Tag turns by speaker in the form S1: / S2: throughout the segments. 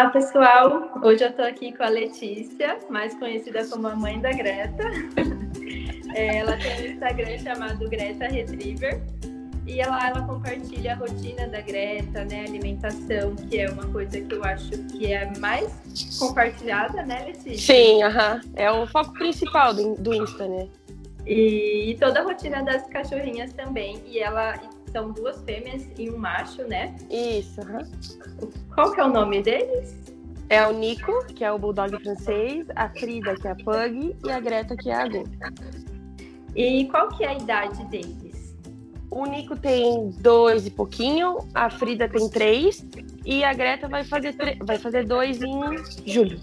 S1: Olá, pessoal! Hoje eu estou aqui com a Letícia, mais conhecida como a mãe da Greta. É, ela tem um Instagram chamado Greta Retriever e ela, ela compartilha a rotina da Greta, né, alimentação, que é uma coisa que eu acho que é mais compartilhada, né, Letícia?
S2: Sim, aham. é o foco principal do, do Insta, né?
S1: E, e toda a rotina das cachorrinhas também. E ela são duas fêmeas e um macho, né?
S2: Isso, aham.
S1: Qual que é o nome deles?
S2: É o Nico, que é o bulldog francês, a Frida, que é a pug, e a Greta, que é a Gu.
S1: E qual que é a idade deles?
S2: O Nico tem dois e pouquinho, a Frida tem três, e a Greta vai fazer, vai fazer dois em julho.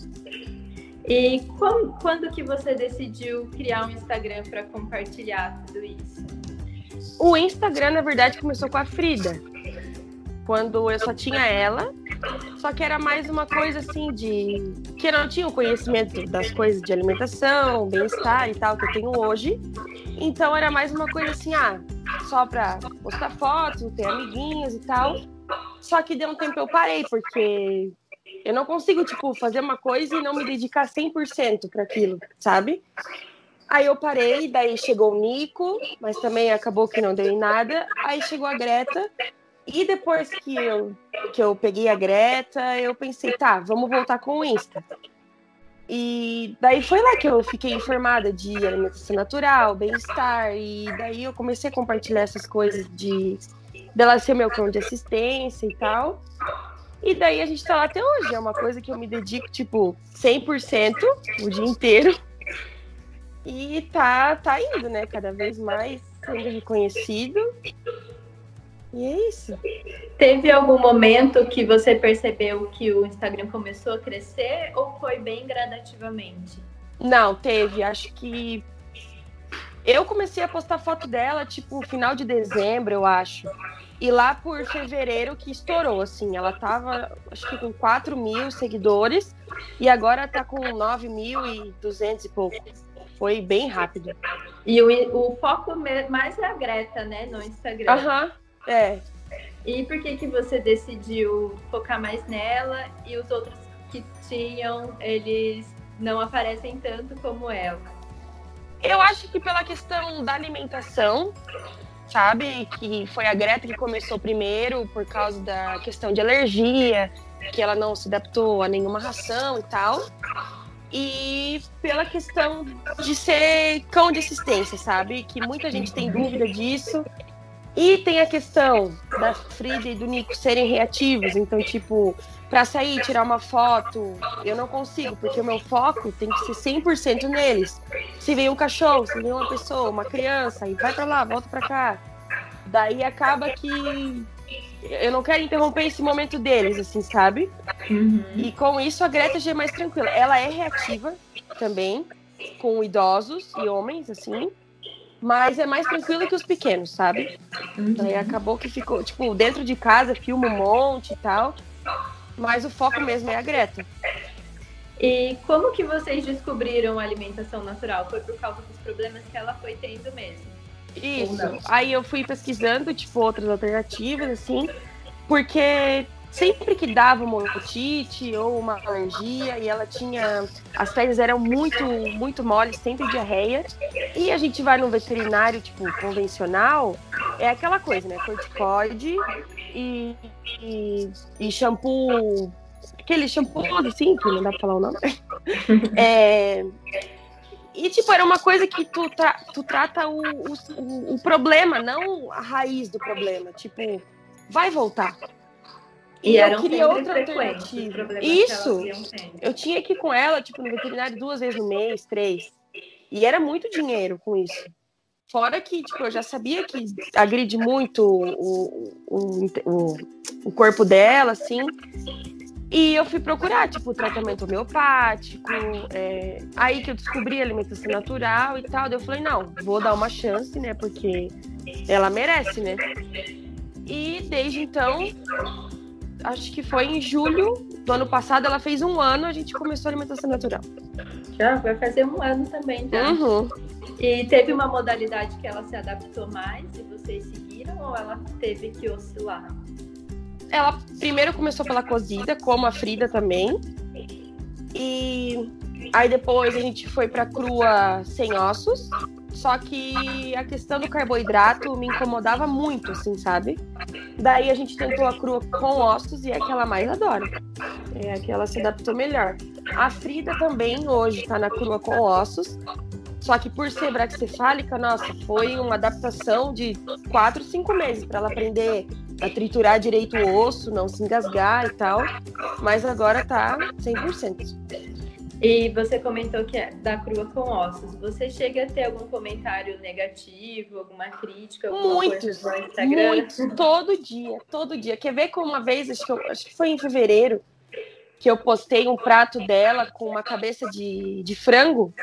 S1: E quando, quando que você decidiu criar um Instagram para compartilhar tudo isso?
S2: O Instagram, na verdade, começou com a Frida. Quando eu só tinha ela, só que era mais uma coisa assim de. que eu não tinha o conhecimento das coisas de alimentação, bem-estar e tal que eu tenho hoje. Então era mais uma coisa assim, ah, só pra postar fotos, ter amiguinhos e tal. Só que deu um tempo eu parei, porque eu não consigo, tipo, fazer uma coisa e não me dedicar 100% para aquilo, sabe? Aí eu parei, daí chegou o Nico, mas também acabou que não deu em nada. Aí chegou a Greta. E depois que eu, que eu peguei a Greta, eu pensei, tá, vamos voltar com o Insta. E daí foi lá que eu fiquei informada de alimentação natural, bem-estar. E daí eu comecei a compartilhar essas coisas de dela ser meu cão de assistência e tal. E daí a gente tá lá até hoje. É uma coisa que eu me dedico, tipo, 100% o dia inteiro. E tá, tá indo, né? Cada vez mais sendo reconhecido. E é isso.
S1: Teve algum momento que você percebeu que o Instagram começou a crescer ou foi bem gradativamente?
S2: Não, teve. Acho que eu comecei a postar foto dela, tipo, final de dezembro, eu acho. E lá por fevereiro que estourou, assim. Ela tava, acho que com 4 mil seguidores. E agora tá com 9.200 e pouco. Foi bem rápido.
S1: E o, o foco mais é a Greta, né? No Instagram.
S2: Aham, é.
S1: E por que, que você decidiu focar mais nela e os outros que tinham, eles não aparecem tanto como ela?
S2: Eu acho que pela questão da alimentação, sabe? Que foi a Greta que começou primeiro por causa da questão de alergia, que ela não se adaptou a nenhuma ração e tal. E pela questão de ser cão de assistência, sabe? Que muita gente tem dúvida disso. E tem a questão da Frida e do Nico serem reativos, então, tipo, para sair, tirar uma foto, eu não consigo, porque o meu foco tem que ser 100% neles. Se vem um cachorro, se vem uma pessoa, uma criança, e vai para lá, volta para cá. Daí acaba que eu não quero interromper esse momento deles, assim, sabe? Uhum. E com isso a Greta já é mais tranquila. Ela é reativa também, com idosos e homens, assim. Mas é mais tranquila que os pequenos, sabe? Uhum. Daí acabou que ficou, tipo, dentro de casa, filma um monte e tal. Mas o foco mesmo é a Greta.
S1: E como que vocês descobriram a alimentação natural? Foi por causa dos problemas que ela foi tendo mesmo?
S2: Isso. Aí eu fui pesquisando, tipo, outras alternativas, assim, porque sempre que dava uma otite ou uma alergia e ela tinha. As fezes eram muito, muito moles, sempre diarreia. E a gente vai no veterinário, tipo, convencional, é aquela coisa, né? Corticoide e, e, e shampoo. Aquele shampoo assim, que não dá pra falar o nome. é, e, tipo, era uma coisa que tu, tra tu trata o, o, o, problema, não a raiz do problema. Tipo, vai voltar.
S1: E, e eu queria outra alternativa.
S2: Isso. Eu tinha que ir com ela, tipo, no veterinário duas vezes no mês, três. E era muito dinheiro com isso. Fora que, tipo, eu já sabia que agride muito o, o, o, o corpo dela, assim. E eu fui procurar, tipo, tratamento homeopático. É... Aí que eu descobri alimentação natural e tal. Daí eu falei, não, vou dar uma chance, né? Porque ela merece, né? E desde então, acho que foi em julho do ano passado, ela fez um ano, a gente começou a alimentação natural.
S1: Já vai fazer um ano também, tá?
S2: Uhum.
S1: E teve uma modalidade que ela se adaptou mais e vocês seguiram ou ela teve que oscilar?
S2: Ela primeiro começou pela cozida, como a Frida também. E aí depois a gente foi para crua sem ossos. Só que a questão do carboidrato me incomodava muito, assim, sabe? Daí a gente tentou a crua com ossos e é que ela mais adora. É a que ela se adaptou melhor. A Frida também hoje tá na crua com ossos. Só que por ser braxcefálica, nossa, foi uma adaptação de 4, 5 meses para ela aprender a triturar direito o osso, não se engasgar e tal. Mas agora tá 100%.
S1: E você comentou que é da crua com ossos. Você chega a ter algum comentário negativo, alguma crítica, alguma
S2: muitos, coisa no Instagram? Muitos, todo dia, todo dia. Quer ver como uma vez, acho que, eu, acho que foi em fevereiro, que eu postei um prato dela com uma cabeça de, de frango.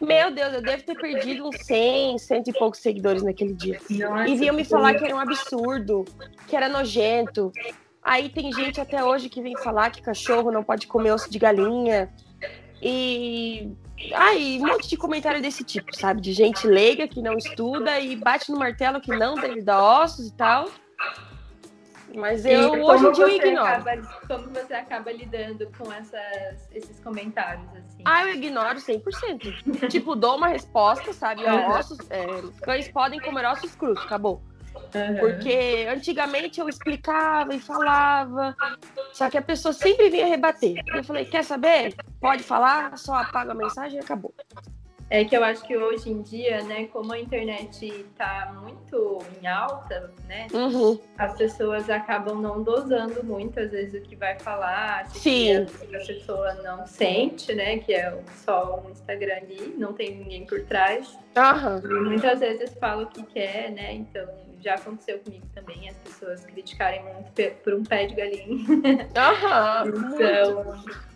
S2: Meu Deus, eu devo ter perdido uns 100, cento e poucos seguidores naquele dia. Nossa, e vinham me falar que era um absurdo, que era nojento. Aí tem gente até hoje que vem falar que cachorro não pode comer osso de galinha. E aí, um monte de comentário desse tipo, sabe? De gente leiga que não estuda e bate no martelo que não deve dar ossos e tal. Mas eu e hoje em dia eu ignoro.
S1: Acaba, como você acaba lidando com essas, esses comentários, assim?
S2: Ah, eu ignoro 100%. tipo, dou uma resposta, sabe? Ó, ossos, é, cães podem comer ossos crus, acabou. Uhum. Porque antigamente eu explicava e falava, só que a pessoa sempre vinha rebater. Eu falei, quer saber? Pode falar, só apaga a mensagem e acabou.
S1: É que eu acho que hoje em dia, né, como a internet está muito em alta, né,
S2: uhum.
S1: as pessoas acabam não dosando muito, às vezes, o que vai falar, Sim. que a pessoa não sente, né, que é só um Instagram ali, não tem ninguém por trás.
S2: Uhum.
S1: E muitas vezes fala o que quer, né, então já aconteceu comigo também, as pessoas criticarem muito por um pé de galinha.
S2: Aham,
S1: então, muito.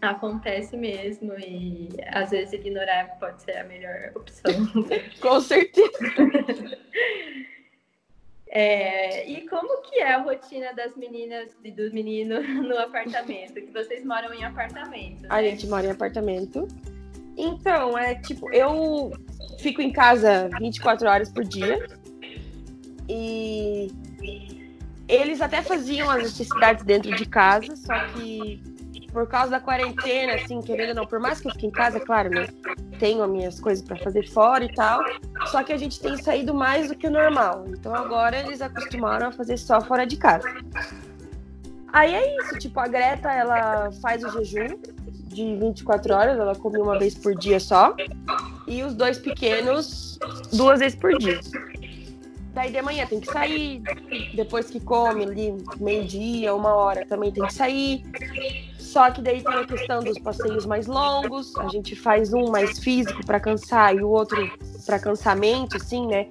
S1: Acontece mesmo e às vezes ignorar pode ser a melhor opção.
S2: Com certeza.
S1: É, e como que é a rotina das meninas e do menino no apartamento? Que vocês moram em apartamento, né?
S2: A gente mora em apartamento. Então, é tipo, eu fico em casa 24 horas por dia. E eles até faziam as necessidades dentro de casa, só que por causa da quarentena, assim, querendo ou não, por mais que eu fique em casa, claro, né? Tenho as minhas coisas para fazer fora e tal. Só que a gente tem saído mais do que o normal. Então agora eles acostumaram a fazer só fora de casa. Aí é isso, tipo, a Greta, ela faz o jejum de 24 horas, ela come uma vez por dia só. E os dois pequenos, duas vezes por dia. Daí de manhã tem que sair, depois que come ali, meio-dia, uma hora, também tem que sair. Só que daí tem a questão dos passeios mais longos, a gente faz um mais físico para cansar e o outro para cansamento, assim, né?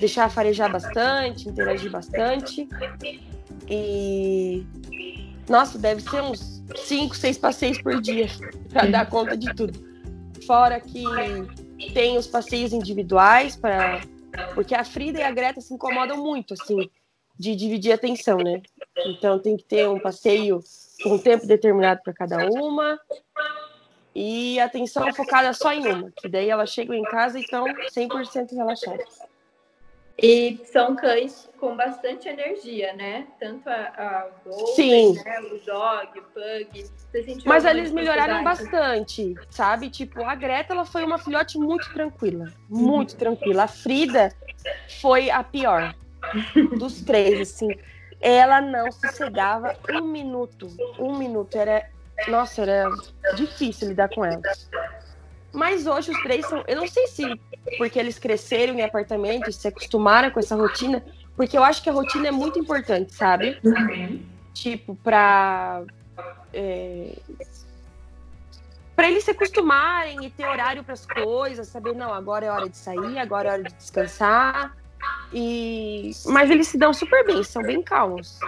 S2: Deixar farejar bastante, interagir bastante. E nossa, deve ser uns 5, 6 passeios por dia para dar conta de tudo. Fora que tem os passeios individuais para porque a Frida e a Greta se incomodam muito, assim, de dividir a atenção, né? Então tem que ter um passeio um tempo determinado para cada uma e atenção focada só em uma, que daí elas chegam em casa e estão 100% relaxadas.
S1: E são cães com bastante energia, né? Tanto a, a Golden,
S2: Sim.
S1: Né? o Dog, o Pug.
S2: Mas eles melhoraram bastante, sabe? Tipo, a Greta ela foi uma filhote muito tranquila. Muito tranquila. A Frida foi a pior dos três, assim. Ela não sossegava um minuto. Um minuto. Era. Nossa, era difícil lidar com ela. Mas hoje os três são. Eu não sei se porque eles cresceram em apartamento, se acostumaram com essa rotina, porque eu acho que a rotina é muito importante, sabe? Uhum. Tipo, pra. É, para eles se acostumarem e ter horário para as coisas, saber, não, agora é hora de sair, agora é hora de descansar. E mas eles se dão super bem, são bem calmos.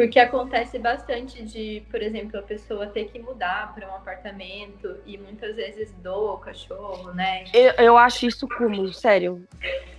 S1: Porque acontece bastante de, por exemplo, a pessoa ter que mudar para um apartamento e muitas vezes doa o cachorro, né?
S2: Eu, eu acho isso cúmulo, sério.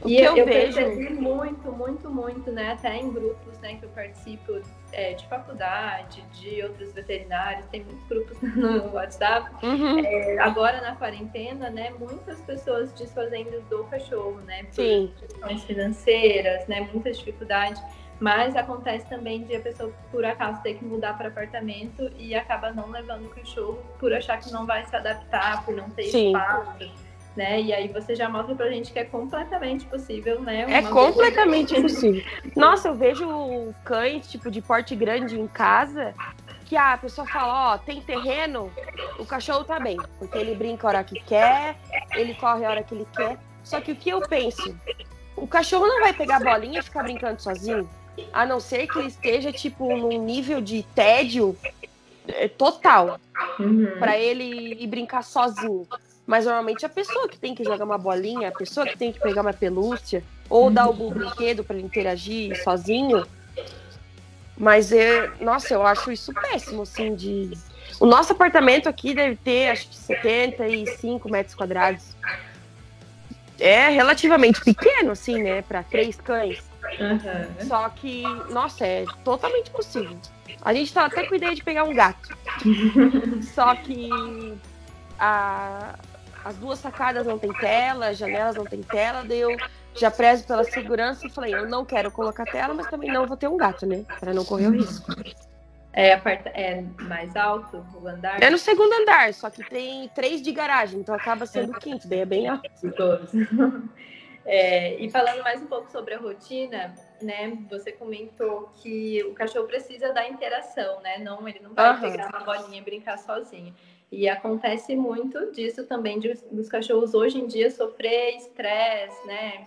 S1: O e eu, eu, vejo... muito, muito, muito, né? Até em grupos né, que eu participo é, de faculdade, de outros veterinários, tem muitos grupos no WhatsApp.
S2: Uhum.
S1: É, agora na quarentena, né? Muitas pessoas desfazendo do cachorro, né? Por
S2: Sim.
S1: questões financeiras, né? Muitas dificuldades Mas acontece também de a pessoa, por acaso, ter que mudar para apartamento e acaba não levando o cachorro por achar que não vai se adaptar, por não ter Sim. espaço. Né? E aí você já mostra pra gente que é completamente possível, né?
S2: é completamente possível. Nossa, eu vejo cães, tipo, de porte grande em casa, que a pessoa fala, ó, tem terreno, o cachorro tá bem, porque ele brinca a hora que quer, ele corre a hora que ele quer. Só que o que eu penso? O cachorro não vai pegar a bolinha e ficar brincando sozinho. A não ser que ele esteja, tipo, num nível de tédio é, total. Uhum. para ele ir brincar sozinho. Mas normalmente a pessoa que tem que jogar uma bolinha, a pessoa que tem que pegar uma pelúcia, ou dar algum brinquedo para ele interagir sozinho. Mas, é, nossa, eu acho isso péssimo, assim, de... O nosso apartamento aqui deve ter, acho que 75 metros quadrados. É relativamente pequeno, assim, né, para três cães. Uhum. Só que, nossa, é totalmente possível. A gente tá até com ideia de pegar um gato. Só que a, as duas sacadas não tem tela, as janelas não tem tela, daí eu já prezo pela segurança e falei, eu não quero colocar tela, mas também não vou ter um gato, né? Para não correr o risco.
S1: É, é mais alto o andar?
S2: É no segundo andar, só que tem três de garagem, então acaba sendo o quinto, daí é bem alto.
S1: É, e falando mais um pouco sobre a rotina, né? Você comentou que o cachorro precisa da interação, né? Não, ele não vai uhum. pegar uma bolinha e brincar sozinho. E acontece muito disso também de, dos cachorros hoje em dia sofrer estresse, né?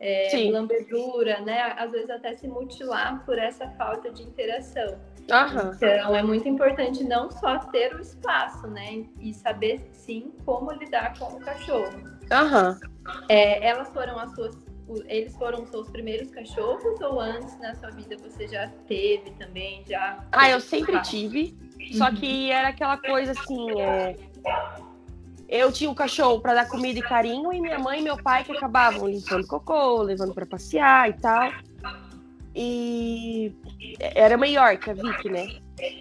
S1: É, lambedura, né? Às vezes até se mutilar por essa falta de interação. Uhum. Então é muito importante não só ter o espaço, né? E saber sim como lidar com o cachorro.
S2: Uhum.
S1: É, elas foram as suas. Eles foram os seus primeiros cachorros ou antes na sua vida você já teve também? Já
S2: ah, eu sempre tive. Só uhum. que era aquela coisa assim. É... Eu tinha o cachorro para dar comida e carinho, e minha mãe e meu pai que acabavam limpando cocô, levando para passear e tal. E era maior que a Vicky, né?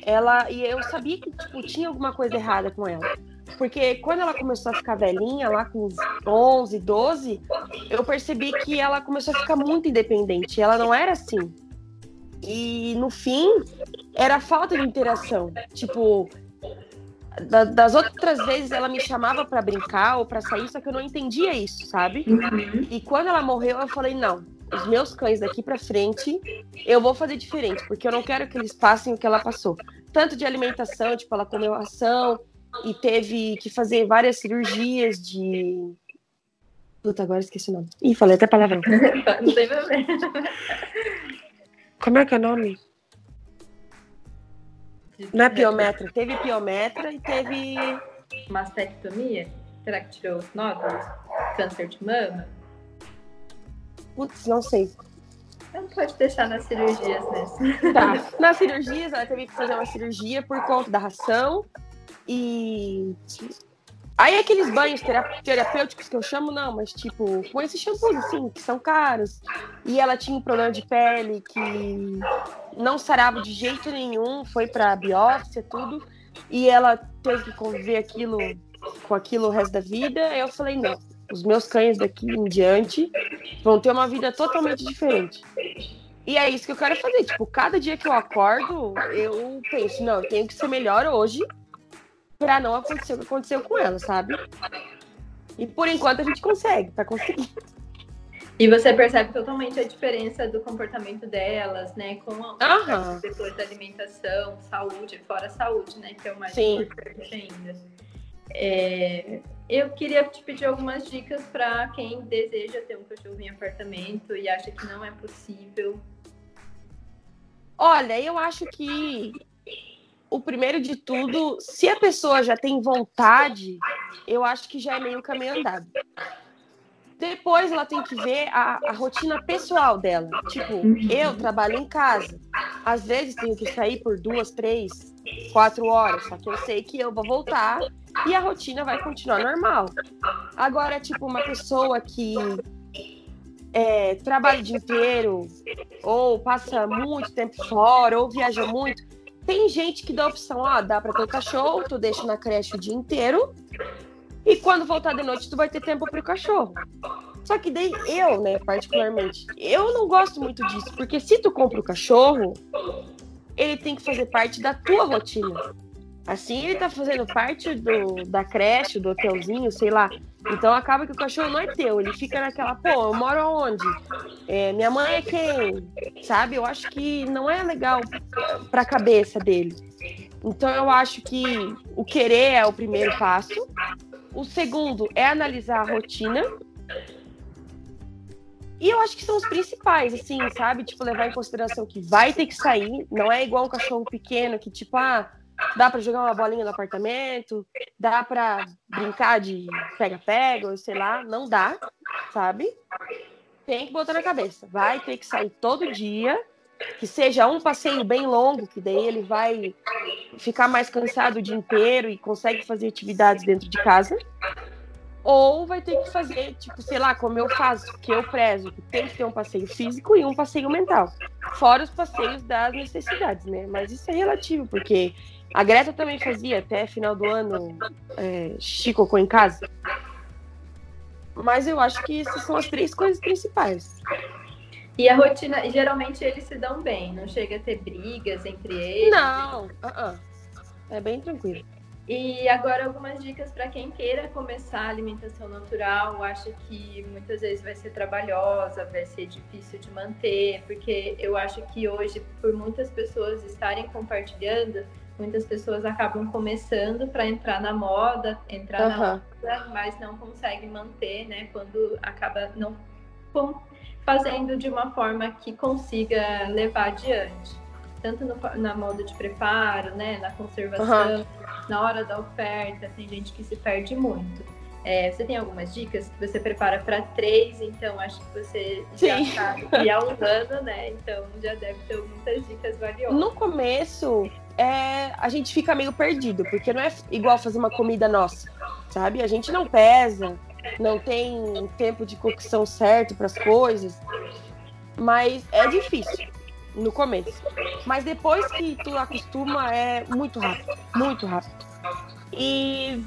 S2: Ela e eu sabia que tipo, tinha alguma coisa errada com ela. Porque quando ela começou a ficar velhinha, lá com uns 11, 12, eu percebi que ela começou a ficar muito independente. Ela não era assim. E no fim, era falta de interação. Tipo, da, das outras vezes ela me chamava para brincar ou para sair, só que eu não entendia isso, sabe? Uhum. E quando ela morreu, eu falei: não, os meus cães daqui para frente, eu vou fazer diferente, porque eu não quero que eles passem o que ela passou. Tanto de alimentação, tipo, ela comeu ração e teve que fazer várias cirurgias de. Puta, agora esqueci o nome. Ih, falei até palavrão. não tem problema. Como é que é o nome? Não é piometra. Teve piometra e teve.
S1: Mastectomia? Será que tirou os nódulos? Câncer de mama?
S2: Putz, não sei.
S1: Não pode deixar nas cirurgias mesmo.
S2: Tá. Nas cirurgias, ela teve que fazer uma cirurgia por conta da ração. E. Aí aqueles banhos terapêuticos que eu chamo, não, mas tipo, com esses shampoos assim, que são caros. E ela tinha um problema de pele que não sarava de jeito nenhum, foi pra biópsia, tudo. E ela teve que conviver aquilo com aquilo o resto da vida. Eu falei, não, os meus cães daqui em diante vão ter uma vida totalmente diferente. E é isso que eu quero fazer. Tipo, cada dia que eu acordo, eu penso, não, eu tenho que ser melhor hoje para não acontecer o que aconteceu com ela, sabe? E por enquanto a gente consegue, tá conseguindo.
S1: E você percebe totalmente a diferença do comportamento delas, né? Com a, depois da alimentação, saúde, fora a saúde, né? Que é o mais Sim. importante ainda. É, eu queria te pedir algumas dicas para quem deseja ter um cachorro em apartamento e acha que não é possível.
S2: Olha, eu acho que o primeiro de tudo, se a pessoa já tem vontade, eu acho que já é meio caminho andado. Depois ela tem que ver a, a, rotina pessoal dela. Tipo, eu trabalho em casa. Às vezes tenho que sair por duas, três, quatro horas. Só que eu sei que eu vou voltar e a rotina vai continuar normal. Agora, tipo, uma pessoa que é, trabalha o dia inteiro, ou passa muito tempo fora, ou viaja muito. Tem gente que dá a opção, ah, dá pra ter o cachorro, tu deixa na creche o dia inteiro, e quando voltar de noite, tu vai ter tempo pro cachorro. Só que daí eu, né, particularmente, eu não gosto muito disso, porque se tu compra o cachorro, ele tem que fazer parte da tua rotina. Assim ele tá fazendo parte do, da creche, do hotelzinho, sei lá. Então acaba que o cachorro não é teu, ele fica naquela, pô, eu moro onde? É, minha mãe é quem? Sabe? Eu acho que não é legal pra cabeça dele. Então eu acho que o querer é o primeiro passo. O segundo é analisar a rotina. E eu acho que são os principais, assim, sabe? Tipo, levar em consideração que vai ter que sair. Não é igual um cachorro pequeno que, tipo, ah, dá para jogar uma bolinha no apartamento, dá para brincar de pega-pega, sei lá. Não dá, sabe? Tem que botar na cabeça. Vai ter que sair todo dia que seja um passeio bem longo, que daí ele vai ficar mais cansado o dia inteiro e consegue fazer atividades dentro de casa. Ou vai ter que fazer, tipo, sei lá, como eu faço, que eu prezo, que tem que ter um passeio físico e um passeio mental. Fora os passeios das necessidades, né? Mas isso é relativo, porque a Greta também fazia até final do ano é, Chico em casa. Mas eu acho que essas são as três coisas principais.
S1: E a rotina, geralmente eles se dão bem, não chega a ter brigas entre eles.
S2: Não, uh -uh. é bem tranquilo.
S1: E agora algumas dicas para quem queira começar a alimentação natural, acha que muitas vezes vai ser trabalhosa, vai ser difícil de manter, porque eu acho que hoje, por muitas pessoas estarem compartilhando, muitas pessoas acabam começando para entrar na moda, entrar uhum. na moda, mas não conseguem manter, né? Quando acaba não fazendo de uma forma que consiga levar adiante. Tanto no, na moda de preparo, né, na conservação, uhum. na hora da oferta, tem gente que se perde muito. É, você tem algumas dicas que você prepara para três, então acho que você já Sim. sabe que há um ano, né? Então já deve ter muitas dicas valiosas.
S2: No começo, é, a gente fica meio perdido, porque não é igual fazer uma comida nossa, sabe? A gente não pesa, não tem tempo de cocção certo para as coisas. Mas é difícil no começo. Mas depois que tu acostuma, é muito rápido. Muito rápido. E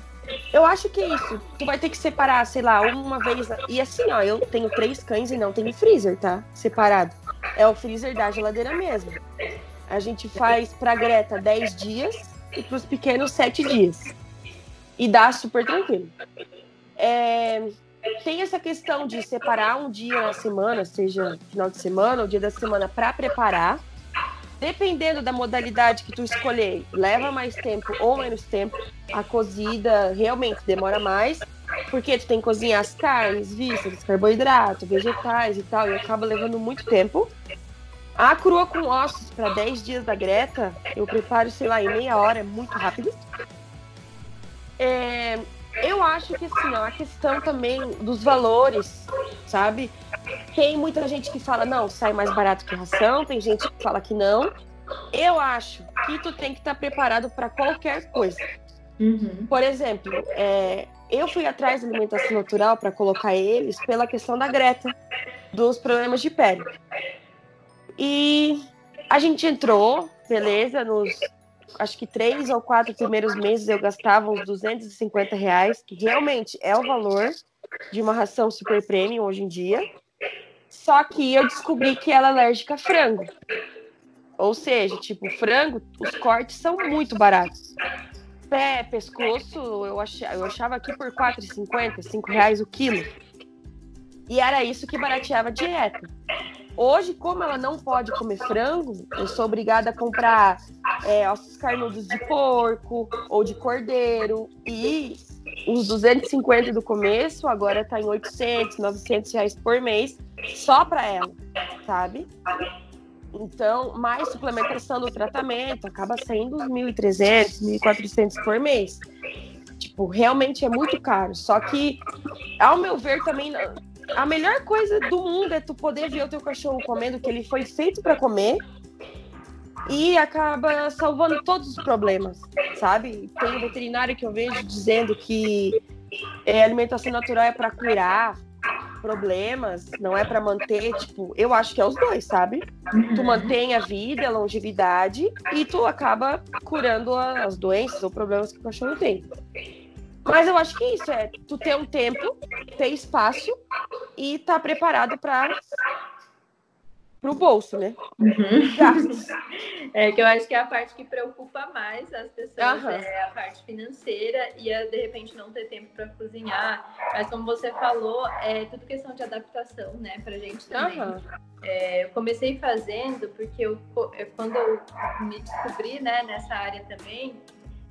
S2: eu acho que é isso. Tu vai ter que separar, sei lá, uma vez. E assim, ó, eu tenho três cães e não tenho freezer, tá? Separado. É o freezer da geladeira mesmo. A gente faz pra Greta 10 dias e pros pequenos 7 dias. E dá super tranquilo. É, tem essa questão de separar um dia na semana, seja final de semana ou dia da semana, para preparar. Dependendo da modalidade que tu escolher, leva mais tempo ou menos tempo. A cozida realmente demora mais, porque tu tem que cozinhar as carnes, vísceras, carboidrato, vegetais e tal, e acaba levando muito tempo. A crua com ossos para 10 dias da Greta, eu preparo, sei lá, em meia hora, é muito rápido. É, eu acho que assim, ó, a questão também dos valores, sabe? Tem muita gente que fala, não, sai mais barato que ração, tem gente que fala que não. Eu acho que tu tem que estar tá preparado para qualquer coisa. Uhum. Por exemplo, é, eu fui atrás da alimentação natural para colocar eles pela questão da Greta, dos problemas de pele. E a gente entrou, beleza, nos acho que três ou quatro primeiros meses eu gastava uns 250 reais, que realmente é o valor de uma ração super premium hoje em dia. Só que eu descobri que ela é alérgica a frango. Ou seja, tipo, frango, os cortes são muito baratos. Pé, pescoço, eu achava, eu achava aqui por 4,50, 5 reais o quilo. E era isso que barateava a dieta. Hoje, como ela não pode comer frango, eu sou obrigada a comprar é, ossos carnudos de porco ou de cordeiro. E os 250 do começo agora tá em 800, 900 reais por mês só para ela, sabe? Então, mais suplementação do tratamento, acaba uns 1.300, 1.400 por mês. Tipo, realmente é muito caro. Só que, ao meu ver, também a melhor coisa do mundo é tu poder ver o teu cachorro comendo que ele foi feito para comer e acaba salvando todos os problemas, sabe? Tem um veterinário que eu vejo dizendo que é, alimentação natural é para curar problemas, não é para manter, tipo, eu acho que é os dois, sabe? Tu mantém a vida, a longevidade e tu acaba curando as doenças ou problemas que o cachorro tem. Mas eu acho que isso é tu ter um tempo, ter espaço e tá preparado para o bolso, né?
S1: Uhum. É que eu acho que é a parte que preocupa mais as pessoas uhum. é a parte financeira e a, de repente não ter tempo para cozinhar. Mas como você falou, é tudo questão de adaptação, né? Pra gente também. Uhum. É, eu comecei fazendo porque eu, quando eu me descobri né, nessa área também,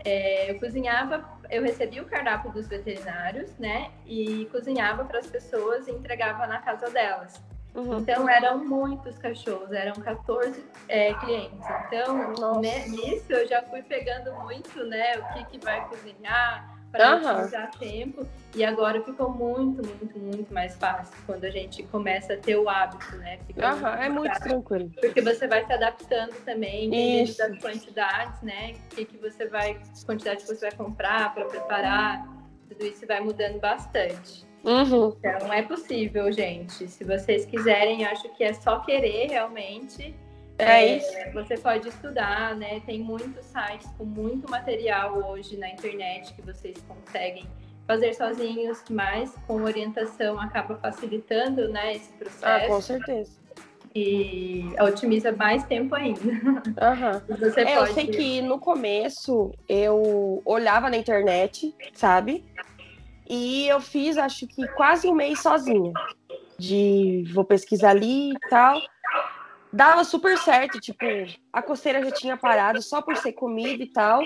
S1: é, eu cozinhava, eu recebia o cardápio dos veterinários, né? E cozinhava para as pessoas e entregava na casa delas. Uhum. Então eram muitos cachorros, eram 14 é, clientes. Então, né, nisso eu já fui pegando muito, né? O que, que vai cozinhar, para uhum. otimizar tempo. E agora ficou muito, muito, muito mais fácil quando a gente começa a ter o hábito, né?
S2: Uhum, é muito fácil, tranquilo.
S1: Porque você vai se adaptando também, dependendo das quantidades, né? O que, que você vai, quantidade que você vai comprar para preparar, tudo isso vai mudando bastante. Uhum. Então é possível, gente. Se vocês quiserem, acho que é só querer realmente
S2: é, é isso.
S1: Você pode estudar, né? Tem muitos sites com muito material hoje na internet que vocês conseguem fazer sozinhos, mas com orientação acaba facilitando, né, esse processo.
S2: Ah, com certeza.
S1: E otimiza mais tempo ainda.
S2: Uhum. Você é, pode... Eu sei que no começo eu olhava na internet, sabe? E eu fiz, acho que quase um mês sozinha. De vou pesquisar ali e tal dava super certo, tipo, a coceira já tinha parado só por ser comida e tal.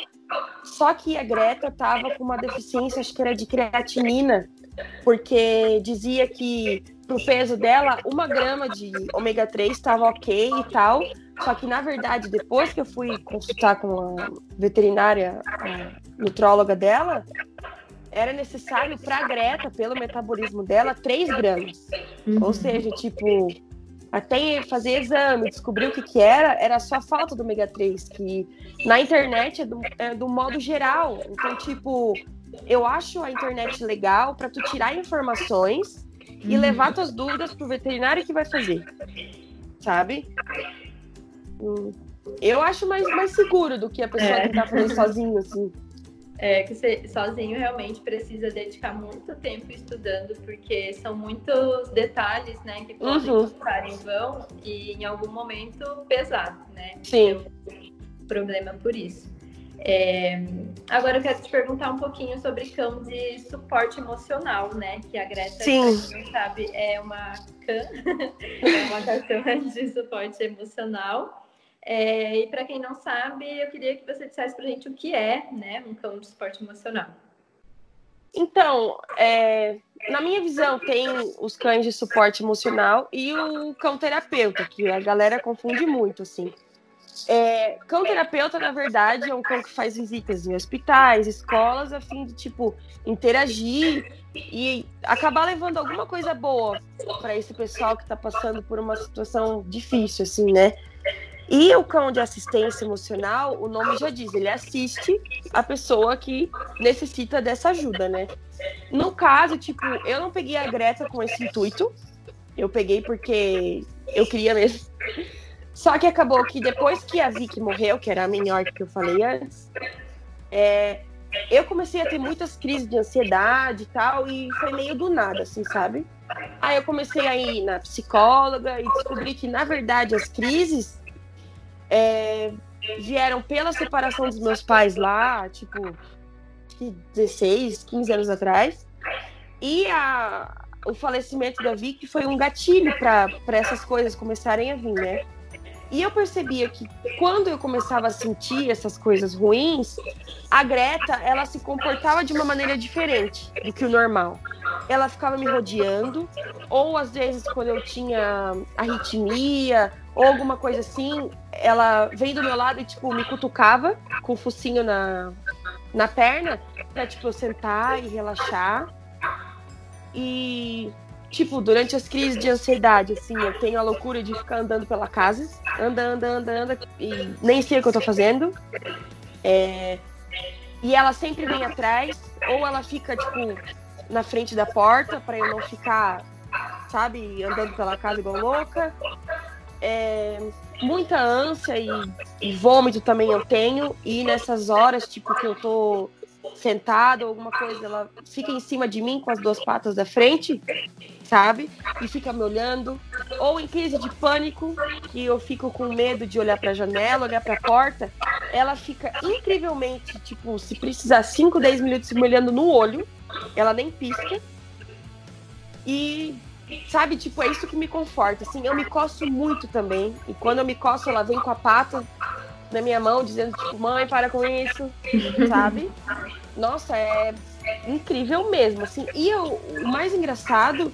S2: Só que a Greta tava com uma deficiência, acho que era de creatinina, porque dizia que pro peso dela, uma grama de ômega 3 estava ok e tal. Só que, na verdade, depois que eu fui consultar com a veterinária, a nutróloga dela, era necessário para a Greta, pelo metabolismo dela, 3 gramas. Uhum. Ou seja, tipo, até fazer exame, descobrir o que, que era, era só falta do ômega 3, que na internet é do, é do modo geral. Então, tipo, eu acho a internet legal para tu tirar informações e uhum. levar tuas dúvidas pro veterinário que vai fazer. Sabe? Hum, eu acho mais, mais seguro do que a pessoa é. tentar fazer sozinho, assim
S1: é, que você sozinho realmente precisa dedicar muito tempo estudando, porque são muitos detalhes, né, que podem uhum. estar em vão e em algum momento pesar, né?
S2: Sim.
S1: problema por isso. É, agora eu quero te perguntar um pouquinho sobre cão de suporte emocional, né? Que a Greta,
S2: Sim.
S1: não sabe, é uma cã, é uma cachorra de suporte emocional. É, e para quem não sabe, eu queria que você dissesse para a gente o que é né, um cão de suporte emocional.
S2: Então, é, na minha visão, tem os cães de suporte emocional e o cão terapeuta, que a galera confunde muito, assim. É, cão terapeuta, na verdade, é um cão que faz visitas em hospitais, escolas, a fim de, tipo, interagir e acabar levando alguma coisa boa para esse pessoal que está passando por uma situação difícil, assim, né? E o cão de assistência emocional, o nome já diz, ele assiste a pessoa que necessita dessa ajuda, né? No caso, tipo, eu não peguei a Greta com esse intuito. Eu peguei porque eu queria mesmo. Só que acabou que depois que a Vicky morreu, que era a menor que eu falei antes, é, eu comecei a ter muitas crises de ansiedade e tal, e foi meio do nada, assim, sabe? Aí eu comecei a ir na psicóloga e descobri que, na verdade, as crises é, vieram pela separação dos meus pais lá, tipo, 16, 15 anos atrás. E a, o falecimento da Vicky foi um gatilho para essas coisas começarem a vir, né? E eu percebia que quando eu começava a sentir essas coisas ruins, a Greta, ela se comportava de uma maneira diferente do que o normal. Ela ficava me rodeando, ou às vezes quando eu tinha arritmia ou alguma coisa assim, ela vem do meu lado e tipo me cutucava com o focinho na, na perna para tipo eu sentar e relaxar. E tipo, durante as crises de ansiedade, assim, eu tenho a loucura de ficar andando pela casa, anda, anda, anda, anda, e nem sei o que eu tô fazendo. É... E ela sempre vem atrás, ou ela fica, tipo, na frente da porta para eu não ficar, sabe, andando pela casa igual louca. É... Muita ânsia e, e vômito também eu tenho, e nessas horas, tipo, que eu tô sentada ou alguma coisa, ela fica em cima de mim com as duas patas da frente sabe? E fica me olhando. Ou em crise de pânico, que eu fico com medo de olhar para a janela, olhar para a porta, ela fica incrivelmente, tipo, se precisar 5, 10 minutos me olhando no olho, ela nem pisca. E sabe, tipo, é isso que me conforta. Assim, eu me coço muito também. E quando eu me coço, ela vem com a pata na minha mão, dizendo, tipo, mãe, para com isso, sabe? Nossa, é incrível mesmo, assim. E eu, o mais engraçado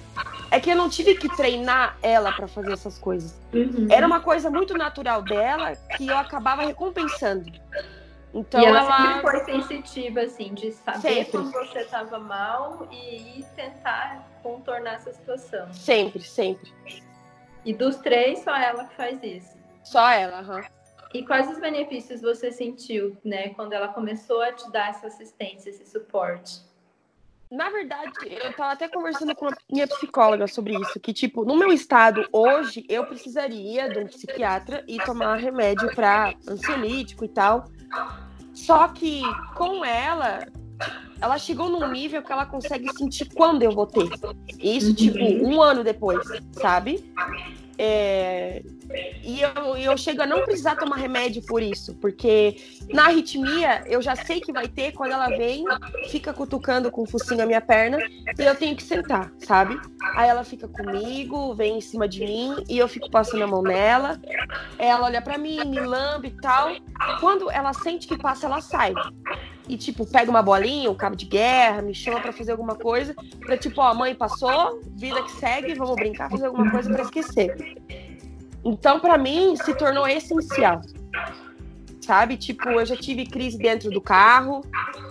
S2: é que eu não tive que treinar ela para fazer essas coisas.
S1: Uhum.
S2: Era uma coisa muito natural dela que eu acabava recompensando. Então
S1: e ela,
S2: ela,
S1: sempre foi sensitiva, assim, de saber
S2: Sempre.
S1: quando você estava mal e tentar contornar essa situação.
S2: sempre, sempre.
S1: E dos três, só ela que faz isso.
S2: Só ela, aham.
S1: E quais os benefícios você sentiu, né, quando ela começou a te dar essa assistência, esse suporte?
S2: Na verdade, eu tava até conversando com a minha psicóloga sobre isso, que, tipo, no meu estado hoje, eu precisaria de um psiquiatra e tomar remédio para ansiolítico e tal. Só que com ela, ela chegou num nível que ela consegue sentir quando eu vou ter. Isso, tipo, um ano depois, sabe? É, E eu, eu chego a não precisar tomar remédio por isso, porque na arritmia eu já sei que vai ter quando ela vem, fica cutucando com o focinho a minha perna e eu tenho que sentar, sabe? Aí ela fica comigo, vem em cima de mim e eu fico passando a mão nela. Ela olha pra mim, me lambe e tal. Quando ela sente que passa, ela sai. E, tipo, pega uma bolinha, um cabo de guerra, me chama pra fazer alguma coisa. Pra, tipo, ó, mãe passou, vida que segue, vamos brincar, fazer alguma coisa pra esquecer. Então, pra mim, se tornou essencial. Sabe? Tipo, eu já tive crise dentro do carro,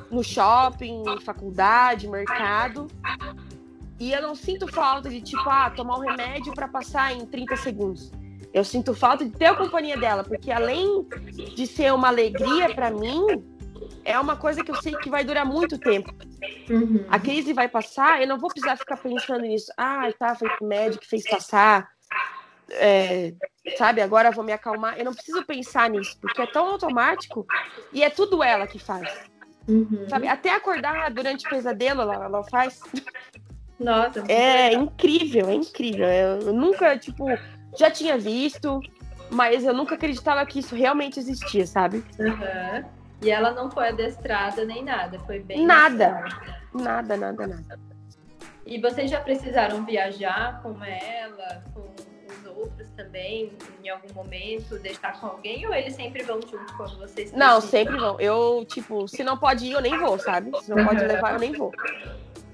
S2: no shopping, faculdade, mercado. E eu não sinto falta de, tipo, ah, tomar um remédio pra passar em 30 segundos. Eu sinto falta de ter a companhia dela, porque além de ser uma alegria pra mim, é uma coisa que eu sei que vai durar muito tempo.
S1: Uhum.
S2: A crise vai passar, eu não vou precisar ficar pensando nisso. Ah, tá, foi o médico que fez passar. É, sabe, agora vou me acalmar. Eu não preciso pensar nisso, porque é tão automático e é tudo ela que faz.
S1: Uhum.
S2: Sabe, até acordar durante o pesadelo ela, ela faz.
S1: Nossa,
S2: É incrível, é incrível. Eu nunca, tipo, já tinha visto, mas eu nunca acreditava que isso realmente existia, sabe?
S1: Uhum. E ela não foi adestrada nem nada, foi bem.
S2: Nada. Nada, nada, nada.
S1: E vocês já precisaram viajar com ela, com os outros também, em algum momento, deixar com alguém, ou eles sempre vão junto quando vocês
S2: Não,
S1: precisam?
S2: sempre vão. Eu, tipo, se não pode ir, eu nem vou, sabe? Se não pode levar, eu nem vou.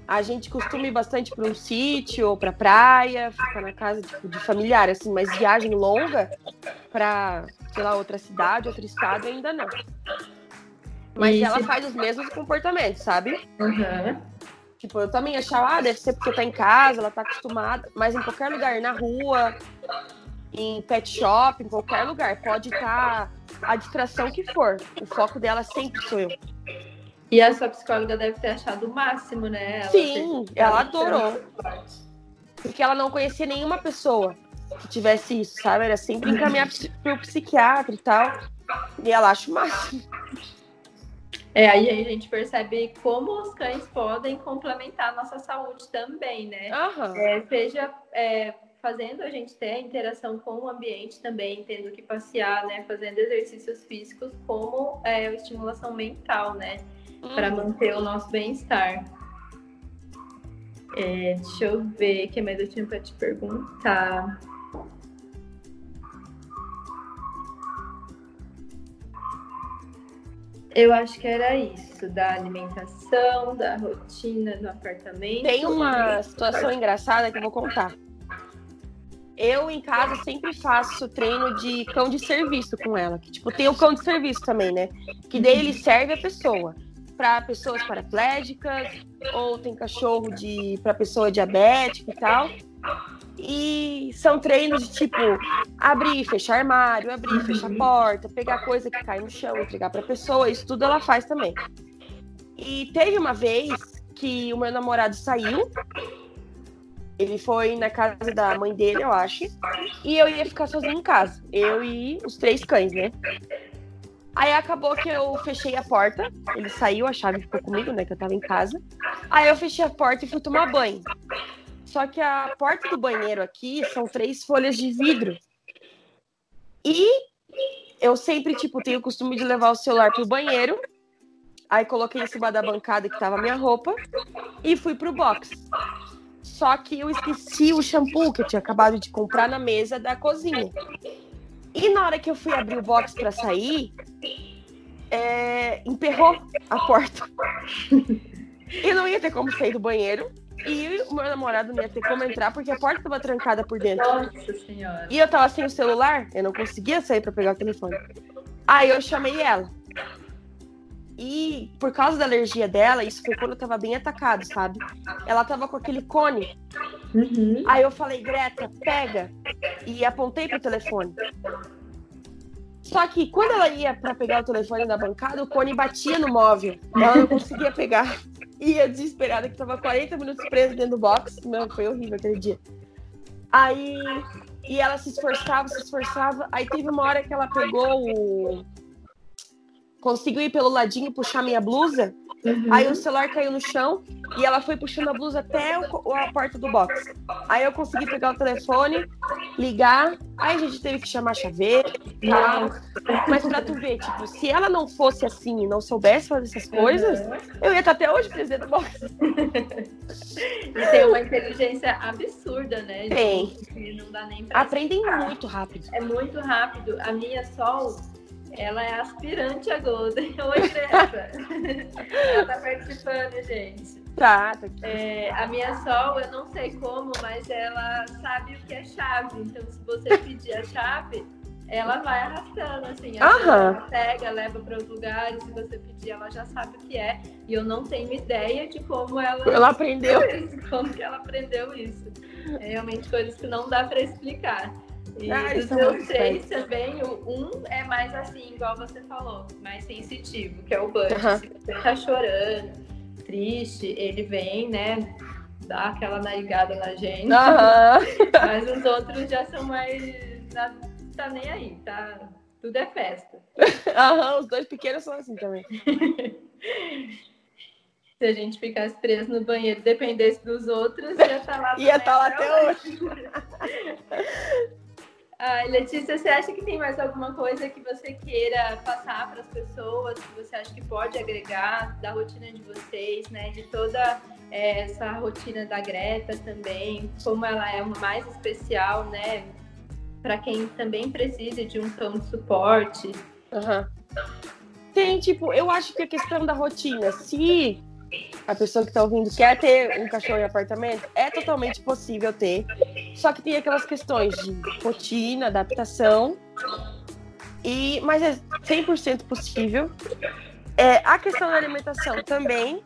S2: A gente costuma ir bastante para um sítio ou pra praia, ficar na casa tipo, de familiar, assim, mas viagem longa pra, sei lá, outra cidade, outro estado, ainda não. Mas
S1: E
S2: ela
S1: se-
S2: faz os mesmos comportamentos, sabe?
S1: Uhum.
S2: Tipo, eu também achava, ah, deve ser porque tá em casa, ela tá acostumada, mas em qualquer lugar, na rua, em pet shop, em qualquer lugar, pode estar a distração que for. O foco dela sempre sou eu.
S1: E a sua psicóloga deve ter achado o máximo, né? Ela
S2: Sim, ela adorou. Porque ela não conhecia nenhuma pessoa que tivesse isso, sabe? Era sempre encaminhar pro psiquiatra e tal. E ela acha o máximo.
S1: É, aí a gente percebe como os cães podem complementar a nossa saúde também, né?
S2: Aham.
S1: É, seja é, fazendo a gente ter a interação com o ambiente também, tendo que passear, né? Fazendo exercícios físicos, como é, a estimulação mental, né? Para
S2: Uhum.
S1: manter o nosso bem-estar. É, deixa eu ver o que mais eu tinha para te perguntar. Eu acho que era isso, da alimentação, da rotina do apartamento.
S2: Tem uma situação engraçada que eu vou contar. Eu em casa sempre faço treino de cão de serviço com ela. Que, tipo, tem o cão de serviço também, né? Que daí ele serve a pessoa. Para pessoas paraplégicas, ou tem cachorro de para pessoa diabética e tal. E são treinos de tipo abrir fechar armário, abrir fechar porta, pegar coisa que cai no chão, entregar para pessoa, isso tudo ela faz também. E teve uma vez que o meu namorado saiu, ele foi na casa da mãe dele, eu acho, e eu ia ficar sozinha em casa, eu e os três cães, né? Aí acabou que eu fechei a porta, ele saiu, a chave ficou comigo, né, que eu tava em casa. Aí eu fechei a porta e fui tomar banho. Só que a porta do banheiro aqui são três folhas de vidro. E eu sempre, tipo, tenho o costume de levar o celular pro banheiro. Aí coloquei em cima da bancada que tava minha roupa e fui pro box. Só que eu esqueci o shampoo que eu tinha acabado de comprar na mesa da cozinha. E na hora que eu fui abrir o box para sair, é, emperrou a porta. e não ia ter como sair do banheiro. E o meu namorado não ia ter como entrar porque a porta estava trancada por dentro.
S1: Nossa senhora.
S2: E eu tava sem o celular, eu não conseguia sair para pegar o telefone. Aí eu chamei ela. E por causa da alergia dela, isso foi quando eu tava bem atacado, sabe? Ela tava com aquele cone.
S1: Uhum.
S2: Aí eu falei, Greta, pega. E apontei pro telefone. Só que quando ela ia para pegar o telefone da bancada, o cone batia no móvel. Ela não conseguia pegar. Ia desesperada, que tava 40 minutos presa dentro do box. Meu, foi horrível aquele dia. Aí. E ela se esforçava, se esforçava. Aí teve uma hora que ela pegou o. Conseguiu ir pelo ladinho e puxar minha blusa.
S1: Uhum.
S2: Aí o celular caiu no chão e ela foi puxando a blusa até o- a porta do box. Aí eu consegui pegar o telefone, ligar. Aí a gente teve que chamar chaveiro e tal. Mas pra tu ver, tipo, se ela não fosse assim e não soubesse fazer essas coisas,
S1: Uhum.
S2: eu ia estar até hoje presa dentro do box.
S1: E tem uma inteligência absurda, né?
S2: Tem.
S1: Não dá nem pra
S2: Aprendem
S1: explicar.
S2: muito rápido.
S1: É muito rápido. A minha Sol, ela é aspirante a Golden. Oi, Greta. ela tá participando, gente.
S2: Tá, tá aqui.
S1: É, a minha Sol, eu não sei como, mas ela sabe o que é chave. Então, se você pedir a chave, ela vai arrastando, assim. Ela pega, leva para os lugares. Se você pedir, ela já sabe o que é. E eu não tenho ideia de como ela,
S2: Ela aprendeu.
S1: como que ela aprendeu isso. É realmente coisas que não dá para explicar. E
S2: Ah,
S1: dos meus três também, o um é mais assim, igual você falou, mais sensitivo, que é o Bud.
S2: Aham.
S1: Se você tá chorando, triste, ele vem, né, dá aquela narigada na gente.
S2: Aham.
S1: Mas os outros já são mais. Tá, tá nem aí, tá? Tudo é festa.
S2: Aham, os dois pequenos são assim também.
S1: Se a gente ficasse preso no banheiro dependesse dos outros, ia estar lá.
S2: Ia estar lá até hoje.
S1: Ai, Letícia, você acha que tem mais alguma coisa que você queira passar para as pessoas, que você acha que pode agregar da rotina de vocês, né? De toda é, essa rotina da Greta também, como ela é uma mais especial, né? Para quem também precisa de um cão de suporte.
S2: Aham. Tem, tipo, eu acho que a questão da rotina, se a pessoa que tá ouvindo quer ter um cachorro em apartamento, é totalmente possível ter. Só que tem aquelas questões de rotina, adaptação. E, mas é 100% possível. É, a questão da alimentação também.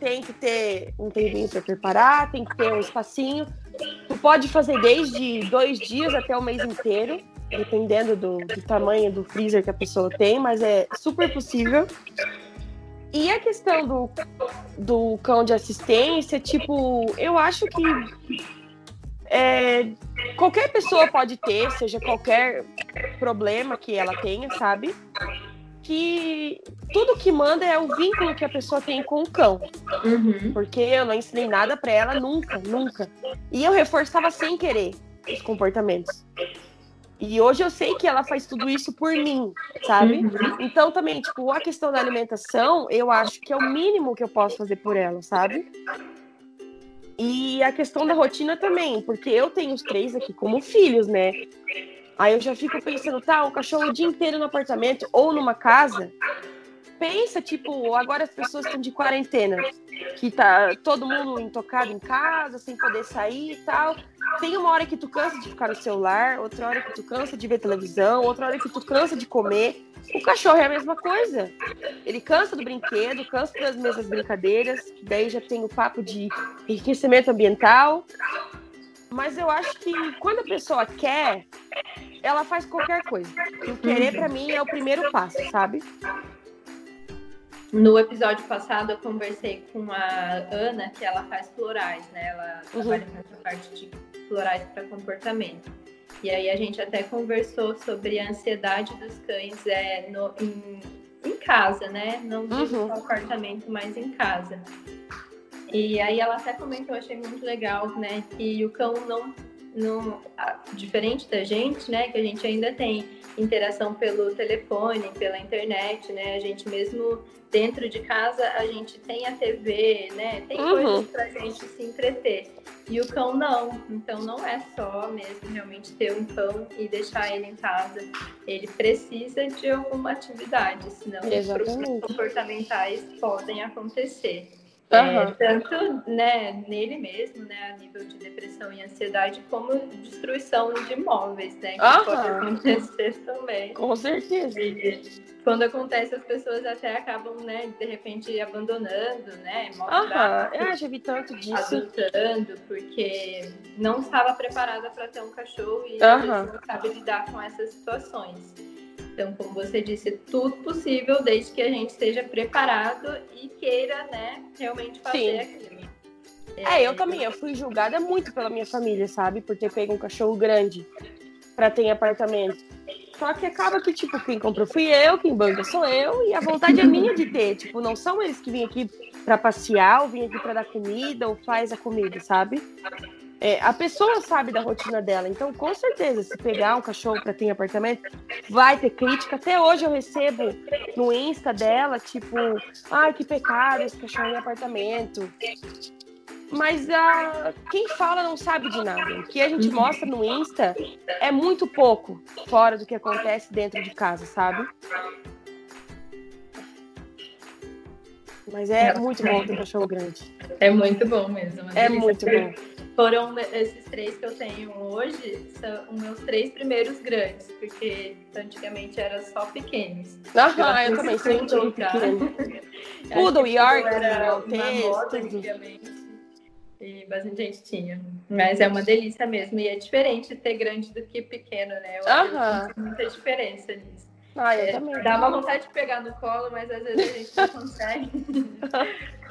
S2: Tem que ter um tempinho para preparar, tem que ter um espacinho. Tu pode fazer desde dois dias até o mês inteiro dependendo do, do, tamanho do freezer que a pessoa tem, mas é super possível. E a questão do, do cão de assistência, tipo, eu acho que é, qualquer pessoa pode ter, seja qualquer problema que ela tenha, sabe? Que tudo que manda é o vínculo que a pessoa tem com o cão.
S1: Uhum.
S2: Porque eu não ensinei nada para ela nunca, nunca. E eu reforçava sem querer os comportamentos. E hoje eu sei que ela faz tudo isso por mim, sabe?
S1: Uhum.
S2: Então também, tipo, a questão da alimentação, eu acho que é o mínimo que eu posso fazer por ela, sabe? E a questão da rotina também, porque eu tenho os três aqui como filhos, né? Aí eu já fico pensando, tá, o cachorro o dia inteiro no apartamento ou numa casa. Pensa, tipo, agora as pessoas estão de quarentena, que tá todo mundo intocado em casa, sem poder sair e tal. Tem uma hora que tu cansa de ficar no celular, outra hora que tu cansa de ver televisão, outra hora que tu cansa de comer. O cachorro é a mesma coisa. Ele cansa do brinquedo, cansa das mesmas brincadeiras, daí já tem o papo de enriquecimento ambiental. Mas eu acho que quando a pessoa quer, ela faz qualquer coisa. E o querer, para mim, é o primeiro passo, sabe?
S1: No episódio passado, eu conversei com a Ana, que ela faz florais, né? Ela
S2: Uhum.
S1: trabalha com essa parte de florais para comportamento. E aí a gente até conversou sobre a ansiedade dos cães é, no, em, em casa, né? Não digo
S2: Uhum.
S1: no apartamento, mas em casa. E aí ela até comentou, achei muito legal, né, que o cão não, não diferente da gente, né, que a gente ainda tem interação pelo telefone, pela internet, né, a gente mesmo dentro de casa a gente tem a TV, né, tem uhum. coisas pra gente se entreter. E o cão não, então não é só mesmo realmente ter um cão e deixar ele em casa. Ele precisa de alguma atividade, senão os comportamentais podem acontecer. É, tanto né, nele mesmo, né, a nível de depressão e ansiedade, como destruição de imóveis, né? Que uhum. pode acontecer também.
S2: Com certeza.
S1: E, quando acontece, as pessoas até acabam, né, de repente abandonando, né?
S2: Aham, eu já vi tanto disso.
S1: Adotando, porque não estava preparada para ter um cachorro e não sabe lidar com essas situações. Então, como você disse, tudo possível desde que a gente esteja preparado e queira, né, realmente fazer Sim. aquilo.
S2: É, eu também, eu fui julgada muito pela minha família, sabe? Por ter pego um cachorro grande para ter em apartamento. Só que acaba que, tipo, quem comprou fui eu, quem banca sou eu, e a vontade é minha de ter. Tipo, não são eles que vêm aqui para passear, ou vêm aqui para dar comida, ou faz a comida, sabe? É, a pessoa sabe da rotina dela, então com certeza, se pegar um cachorro para ter em apartamento, vai ter crítica. Até hoje eu recebo no Insta dela, tipo, ai, que pecado esse cachorro em apartamento. Mas a, quem fala não sabe de nada. O que a gente mostra no Insta é muito pouco fora do que acontece dentro de casa, sabe? Mas é muito bom ter um cachorro grande.
S1: É muito bom mesmo.
S2: É muito bom.
S1: Foram esses três que eu tenho hoje, são os meus três primeiros grandes, porque antigamente era só pequenos.
S2: Aham, eu, eu também sempre tive pequeno. Poodle, York, Maltese,
S1: E bastante gente tinha. Mas é uma delícia mesmo. E é diferente ter grande do que pequeno, né? Eu. Tem muita diferença nisso.
S2: Ah, é, também.
S1: Dá uma vontade de pegar no colo, mas às vezes a gente não consegue.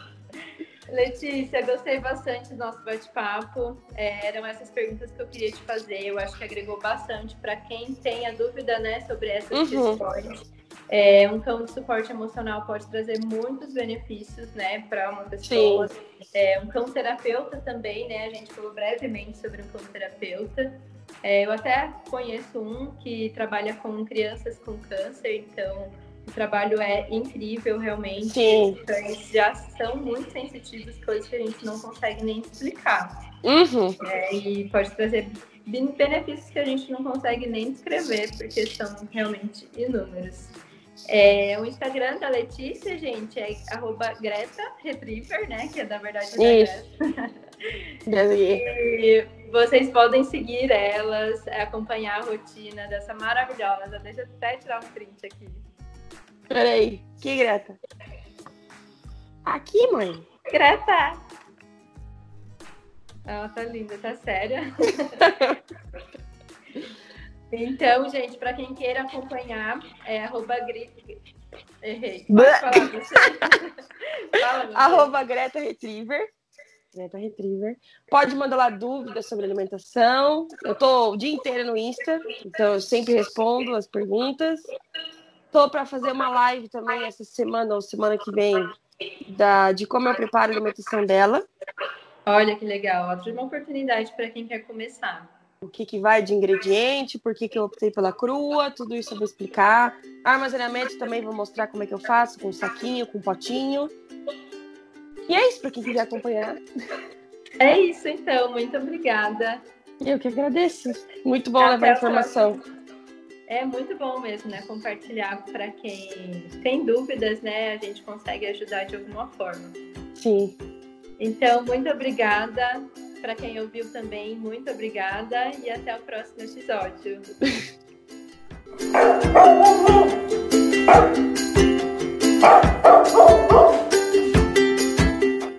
S1: Letícia, gostei bastante do nosso bate-papo. É, eram essas perguntas que eu queria te fazer. Eu acho que agregou bastante para quem tem a dúvida né, sobre essas uhum. questões. É, um cão de suporte emocional pode trazer muitos benefícios né, para uma pessoa. É, um cão terapeuta também, né? A gente falou brevemente sobre um cão terapeuta. É, eu até conheço um que trabalha com crianças com câncer, então o trabalho é incrível, realmente.
S2: Sim.
S1: Os cães já são muito sensitivos, coisas que a gente não consegue nem explicar.
S2: Uhum.
S1: É, e pode trazer benefícios que a gente não consegue nem descrever, porque são realmente inúmeros. É, o Instagram da Letícia, gente, é arroba Greta Retriever, né? Que é da verdade da Isso. Greta. e vocês podem seguir elas, acompanhar a rotina dessa maravilhosa. Deixa eu até tirar um print aqui.
S2: Peraí, que Greta? Aqui, mãe.
S1: Greta! Ela tá linda, tá séria. então, gente, para quem queira acompanhar, é arroba Greta. Errei.
S2: Fala. Arroba Greta Retriever. Greta Retriever. Pode mandar lá dúvidas sobre alimentação. Eu tô o dia inteiro no Insta, então eu sempre respondo as perguntas. Tô para fazer uma live também essa semana ou semana que vem da, de como eu preparo a alimentação dela.
S1: Olha que legal, ótima oportunidade para quem quer começar.
S2: O que, que vai de ingrediente, por que, que eu optei pela crua, tudo isso eu vou explicar. Armazenamento também vou mostrar como é que eu faço, com saquinho, com potinho. E é isso para quem quiser acompanhar.
S1: É isso então, muito obrigada.
S2: Eu que agradeço. Muito bom Até levar informação. Próxima.
S1: É muito bom mesmo, né? Compartilhar para quem tem dúvidas, né? A gente consegue ajudar de alguma forma.
S2: Sim.
S1: Então, muito obrigada. Para quem ouviu também, muito obrigada e até o próximo episódio.